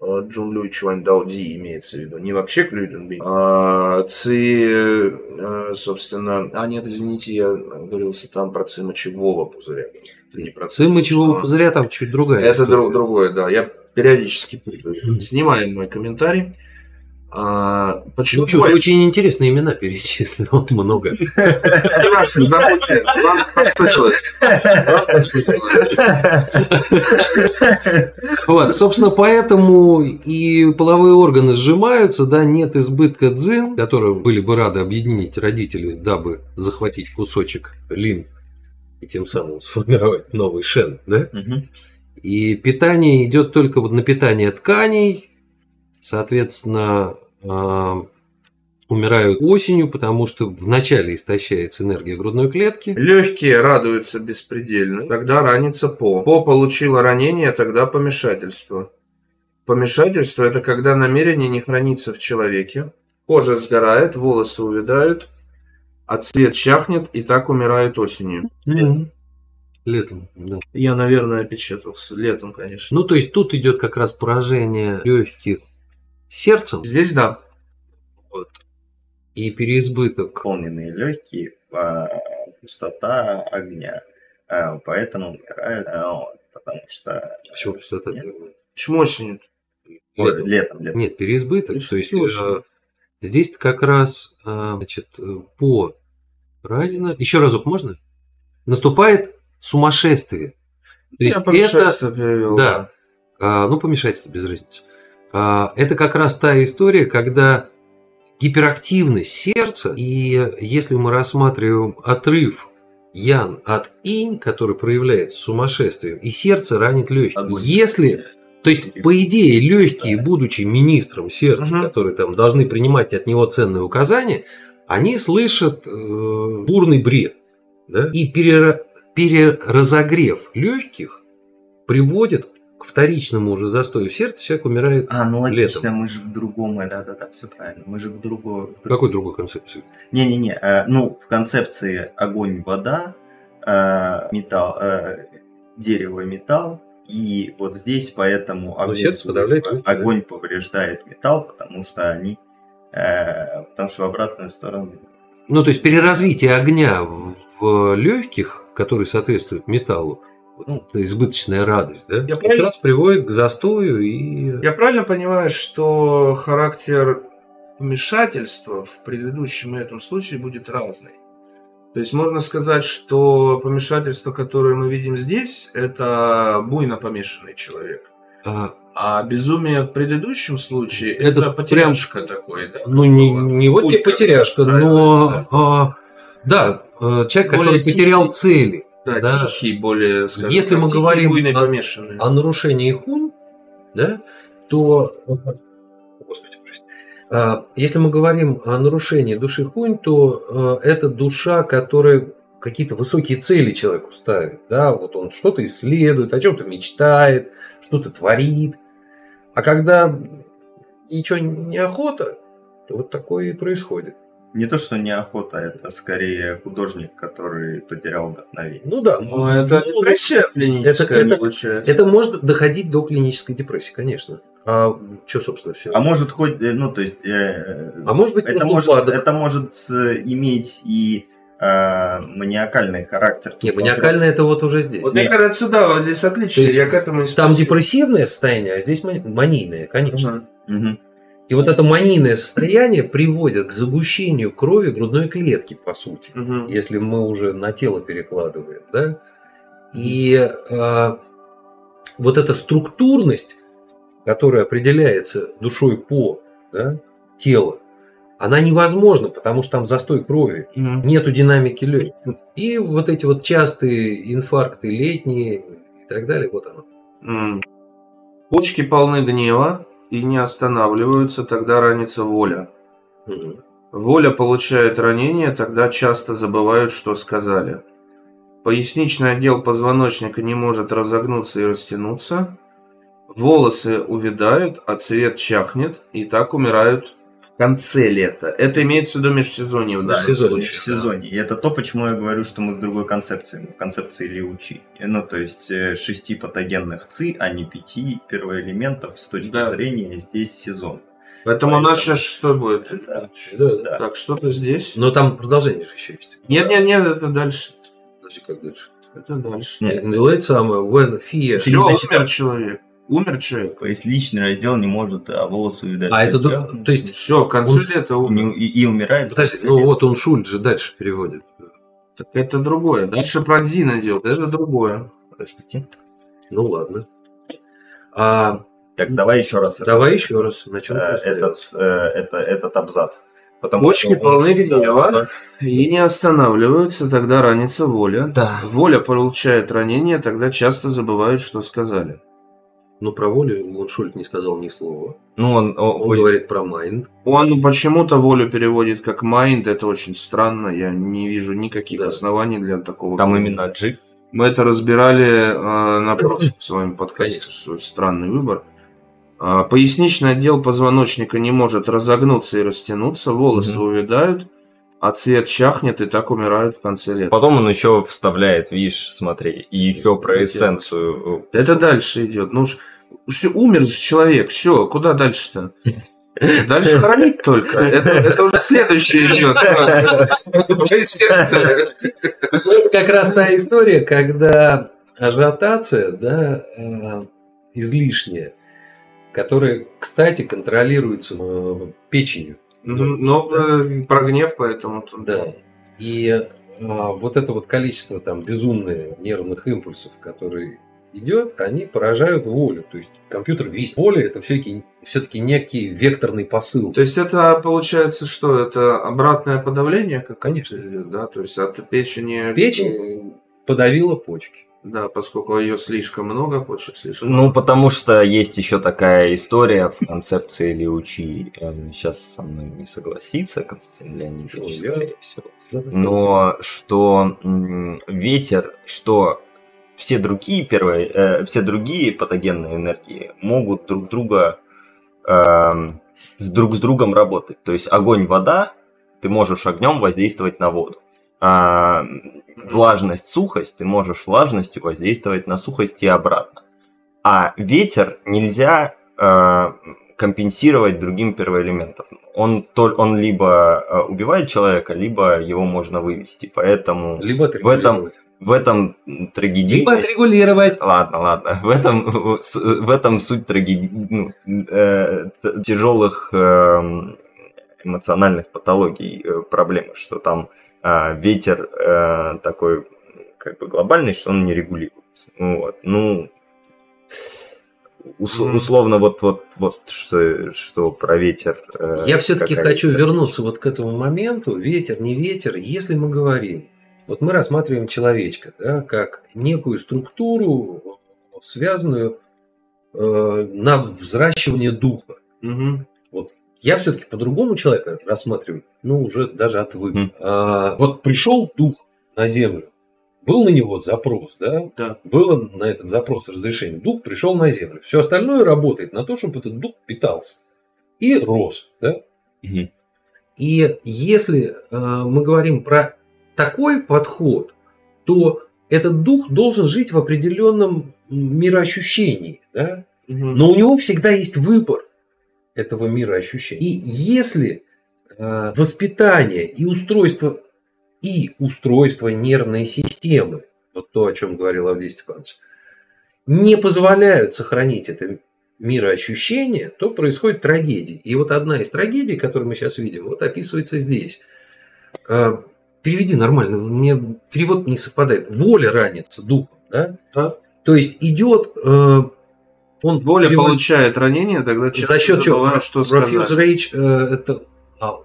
Э, Джун Люй Чуань Даоди имеется в виду, не вообще к Люи Дунбини, а ци, э, собственно, а нет, извините, я говорился там про ци мочевого пузыря. Это не про ци мочевого пузыря, там чуть другая Это история. другое, да, я периодически путаю. Снимаем мой комментарий. А, почему? Ну, что, ты очень интересные имена перечислил, много. Неважно, забудьте, вам послышалось. Вам послышалось. Вот, собственно, поэтому и половые органы сжимаются, да, нет избытка дзин, которые были бы рады объединить родители, дабы захватить кусочек лин и тем самым сформировать новый шен, да? И питание идет только вот на питание тканей, Соответственно, а, умирают осенью, потому что вначале истощается энергия грудной клетки. Легкие радуются беспредельно, тогда ранится По. По получила ранение, тогда помешательство. Помешательство – это когда намерение не хранится в человеке, кожа сгорает, волосы увядают, а цвет чахнет и так умирает осенью. Mm-hmm. Летом, да. Я, наверное, опечатался. Летом, конечно. Ну, то есть тут идет как раз поражение легких сердцем. Здесь да. Вот. И переизбыток. Наполненные легкие, а, пустота огня. А, поэтому умирают, а, потому что... Почему пустота? Почему осенью? Летом. летом, летом. Нет, переизбыток. То есть э, здесь как раз э, значит, по ранено. Еще разок можно? Наступает сумасшествие. То есть Я это, перевел, да, да. ну помешательство без разницы. А, это как раз та история, когда гиперактивность сердца, и если мы рассматриваем отрыв Ян от Инь, который проявляется сумасшествием, и сердце ранит легкие. Если то есть, по идее, легкие, будучи министром сердца, угу. которые там должны принимать от него ценные указания, они слышат э, бурный бред. Да? И перера, переразогрев легких приводит к вторичному уже застою в сердце человек умирает А, ну логично, летом. мы же к другому, да-да-да, все правильно. Мы же к другому. Какой другой концепции? Не-не-не, э, ну, в концепции огонь, вода, э, металл, э, дерево, металл, и вот здесь поэтому огонь, сердце подавляет огонь да? повреждает металл, потому что они, э, потому что в обратную сторону. Ну, то есть переразвитие огня в легких, который соответствует металлу, ну, избыточная радость, да? Я как правильно... раз приводит к застою и... Я правильно понимаю, что характер вмешательства в предыдущем и этом случае будет разный? То есть можно сказать, что помешательство, которое мы видим здесь, это буйно помешанный человек. А, а безумие в предыдущем случае это, это потеряшка прям, такой, да? Ну, не, не вот тебе потеряшка, но а, да, э, человек, Более который потерял цели. Да, да. тихий, более, скажем Если мы говорим о, о нарушении хун, да, то... Господи, прости. А, если мы говорим о нарушении души хунь, то э, это душа, которая какие-то высокие цели человеку ставит. Да? Вот он что-то исследует, о чем-то мечтает, что-то творит. А когда ничего не охота, то вот такое и происходит. Не то, что неохота, это скорее художник, который потерял вдохновение. Ну да. Ну, это ну, депрессия клиническая это, получается. Это может доходить до клинической депрессии, конечно. А что, собственно, все? А может хоть, э, ну, то есть... Э, а может быть, это может, это может э, иметь и э, маниакальный характер. Нет, маниакальный это вот уже здесь. Вот мне кажется, да, вот здесь отлично. я к этому Там депрессивное состояние, а здесь манийное, конечно. Угу. И вот это манийное состояние приводит к загущению крови грудной клетки, по сути, угу. если мы уже на тело перекладываем. Да? И э, вот эта структурность, которая определяется душой по да, тело, она невозможна, потому что там застой крови, угу. нету динамики легких. И вот эти вот частые инфаркты летние и так далее, вот оно. Почки полны гнева, и не останавливаются, тогда ранится воля. Воля получает ранение, тогда часто забывают, что сказали. Поясничный отдел позвоночника не может разогнуться и растянуться. волосы увядают, а цвет чахнет, и так умирают конце лета. Это имеется в виду межсезонье. в Да, данном Межсезонье. случае. в сезоне. И это то, почему я говорю, что мы в другой концепции, в концепции Лиучи. Ну, то есть э, шести патогенных ЦИ, а не пяти первоэлементов с точки Да. зрения здесь сезон. Поэтому у нас Поэтому- сейчас шестой будет. Да. Да. Да. Так, что-то здесь. Но там продолжение же еще есть. Нет, нет, нет, это дальше. Значит, как дальше? Это дальше. Нет. Late summer, when fear... Все, умер человек. Умер человек. То есть личный раздел не может, а волосы увидать. А это... друг- То есть... Все, в конце Он- лета умер. и, и умирает. Подожди, ну вот он Шульц же дальше переводит. Так это другое. Дальше про Дзина делать. Это другое. Простите. Ну ладно. А, Так давай еще раз. давай еще раз. На чем э, этот, э, это, этот абзац. Потому Почки полны гнева. Да, И не останавливаются, тогда ранится воля. Да. Воля получает ранение, тогда часто забывают, что сказали. Ну, про волю Уншульд не сказал ни слова. Ну, он, Он ой, говорит про mind. Он почему-то волю переводит как mind, это очень странно, я не вижу никаких Да. оснований для такого. там именно чжи. Мы это разбирали э, на прошлом своем подкасте, Конечно. что странный выбор. А, поясничный отдел позвоночника не может разогнуться и растянуться, волосы увядают, а цвет чахнет и так умирают в конце лета. Потом он еще вставляет, видишь, смотри, и еще про эссенцию. Это дальше идет. Ну ж, всё, умер же человек, все, куда дальше-то? Дальше хоронить только. Это, это уже следующее идет. Мое сердце. Ну, это как раз та история, когда ажиотация, да, э, излишняя, которая, кстати, контролируется э, печенью. Но э, про гнев поэтому тут. Да. И а, вот это вот количество там безумное нервных импульсов, которые идет, они поражают волю. То есть компьютер весь воля это все-таки все-таки некий векторный посыл. То есть это получается что? Это обратное подавление? Как Конечно. да? То есть от печени... Печень? Подавила почки. Да, поскольку ее слишком много, почек слишком Ну, потому что есть еще такая история в концепции Лиучи. Сейчас со мной не согласится Константин Леонидович, скорее всего. Но что ветер, что все другие первые, э, все другие патогенные энергии могут друг друга эм, с друг с другом работать. То есть огонь, вода, ты можешь огнем воздействовать на воду. А влажность, сухость, ты можешь влажностью воздействовать на сухость и обратно. А ветер нельзя э, компенсировать другим первоэлементом. Он, то, он либо э, убивает человека, либо его можно вывести. Поэтому Либо В этом в этом Либо трагедийность... отрегулировать. Ладно, ладно. В этом, в этом суть трагедии, ну, э, тяжелых эм, эмоциональных патологий э, проблемы, что там э, ветер э, такой как бы глобальный, что он не регулируется. Вот. Ну, ус- условно вот вот вот что, что про ветер. э, Я все-таки хочу история. вернуться вот к этому моменту, ветер, не ветер, если мы говорим, вот мы рассматриваем человечка, да, как некую структуру, связанную э, на взращивание духа. Мгм. Я все-таки по-другому человека рассматриваю, ну, уже даже отвык. Мгм. А, вот пришел дух на землю, был на него запрос, да? Да. Было на этот запрос разрешение. Дух пришел на землю. Все остальное работает на то, чтобы этот дух питался и рос, да? Мгм. И если э, мы говорим про такой подход, то этот дух должен жить в определенном мироощущении, да? Мгм. Но у него всегда есть выбор этого мироощущения. И если э, воспитание и устройство и устройство нервной системы, вот то, о чем говорил Авдий Степанович, не позволяют сохранить это мироощущение, то происходит трагедия. И вот одна из трагедий, которую мы сейчас видим, вот описывается здесь. Э, Переведи нормально, мне перевод не совпадает. Воля ранится духом, да? Да. То есть идет э, он Воля переводит- получает ранение, тогда часто за счет чего? что Refuse rage э, это. А,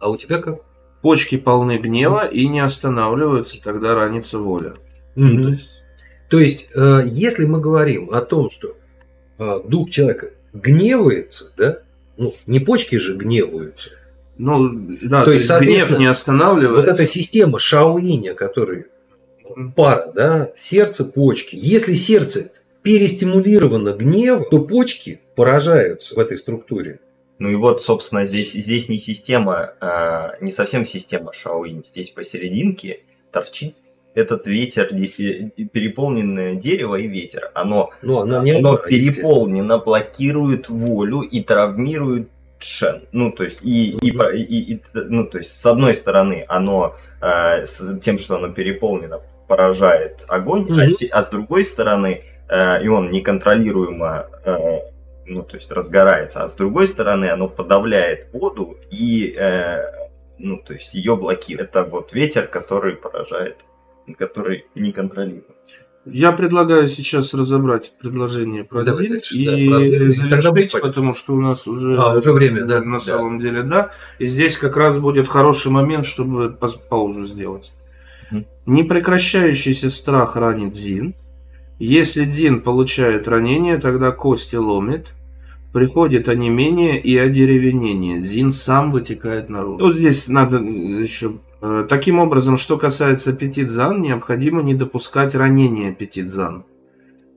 а у тебя как? Почки полны гнева и не останавливаются, тогда ранится воля. Ну, То есть, То есть, э, если мы говорим о том, что э, дух человека гневается, да, ну, не почки же гневаются. ну, да, То то, есть, есть, гнев соответственно, не останавливается. Вот эта система Шаолиня, который пара, да, сердце, почки. Если сердце перестимулировано гнев, то почки поражаются в этой структуре. Ну и вот, собственно, здесь, здесь не система, а, не совсем система Шаоинь. Здесь посерединке торчит этот ветер, переполненное дерево и ветер. Оно, ну, оно, оно переполнено, блокирует волю и травмирует Шен. Ну, то есть, и, и, и, и, ну, то есть, с одной стороны, оно э, с тем, что оно переполнено, поражает огонь, mm-hmm. а, а с другой стороны, э, и он неконтролируемо э, ну, то есть разгорается, а с другой стороны оно подавляет воду и, э, ну, то есть ее блокирует. Это вот ветер, который поражает, который не контролирует. Я предлагаю сейчас разобрать предложение про Давай дальше, и да, завершить, потому что у нас уже, а, уже время, да. На да. самом деле, да. И здесь как раз будет хороший момент, чтобы паузу сделать. Угу. Непрекращающийся страх ранит Зин. Если Дин получает ранение, тогда кости ломит. Приходит онемение и одеревенение. Зин сам вытекает наружу. Вот здесь надо еще... Э, таким образом, что касается петидзан, необходимо не допускать ранения петидзан.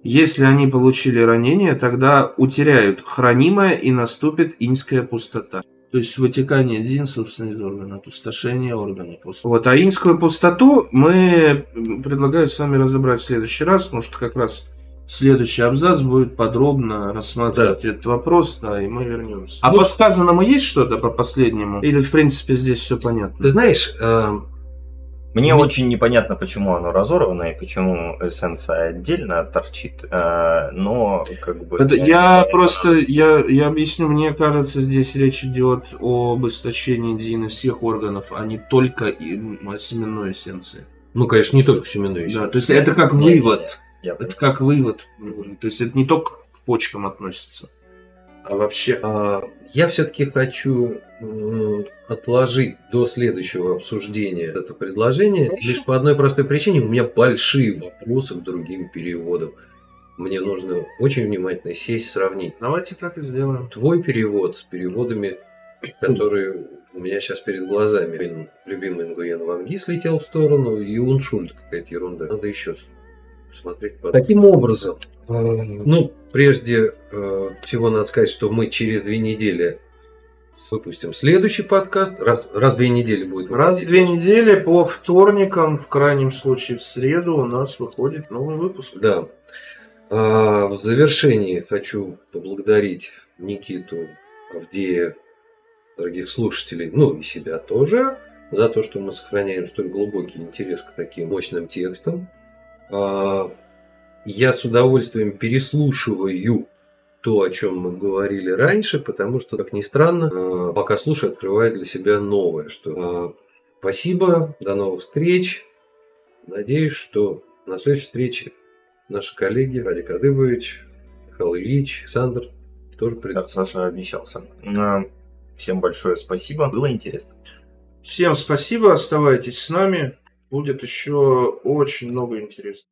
Если они получили ранение, тогда утеряют хранимое и наступит инская пустота. То есть вытекание дзин, собственно, из органа, опустошение органа. Вот, а инскую пустоту мы предлагаю с вами разобрать в следующий раз, потому что как раз Следующий абзац будет подробно рассматривать да. этот вопрос, да, и мы вернемся. А ну, по сказанному есть что-то по последнему? Или, в принципе, здесь все понятно? Ты знаешь, э, мне Мне... очень непонятно, почему оно разорвано и почему эссенция отдельно торчит, э, но как бы... Это, я просто, я, я объясню, мне кажется, здесь речь идет об истощении Дина всех органов, а не только о семенной эссенции. Ну, конечно, не только семенной эссенции. Да, то есть это как вывод. Я это как вывод. То есть это не только к почкам относится, а вообще. А, я все-таки хочу отложить до следующего обсуждения это предложение Хорошо. лишь по одной простой причине. У меня большие вопросы к другим переводам. Мне нужно очень внимательно сесть, сравнить. Давайте так и сделаем. Твой перевод с переводами, которые у меня сейчас перед глазами. Любимый Нгуен Ванги слетел в сторону, и Уншульд какая-то ерунда. Надо еще смотреть. Потом. Таким образом, э, ну, прежде э, всего надо сказать, что мы через две недели выпустим следующий подкаст. Раз, раз в две недели будет. Раз в две недели по вторникам, в крайнем случае в среду у нас выходит новый выпуск. Да. А в завершении хочу поблагодарить Никиту, Авдея, дорогих слушателей, ну и себя тоже, за то, что мы сохраняем столь глубокий интерес к таким мощным текстам. А, я с удовольствием переслушиваю то, о чем мы говорили раньше, потому что, как ни странно, а, пока слушаю, открываю для себя новое. Что а, спасибо, до новых встреч. Надеюсь, что на следующей встрече наши коллеги Радик Адыбович, Михаил Ильич, Александр тоже придут. Саша обещался. Всем большое спасибо, было интересно. Всем спасибо, оставайтесь с нами будет еще очень много интересного.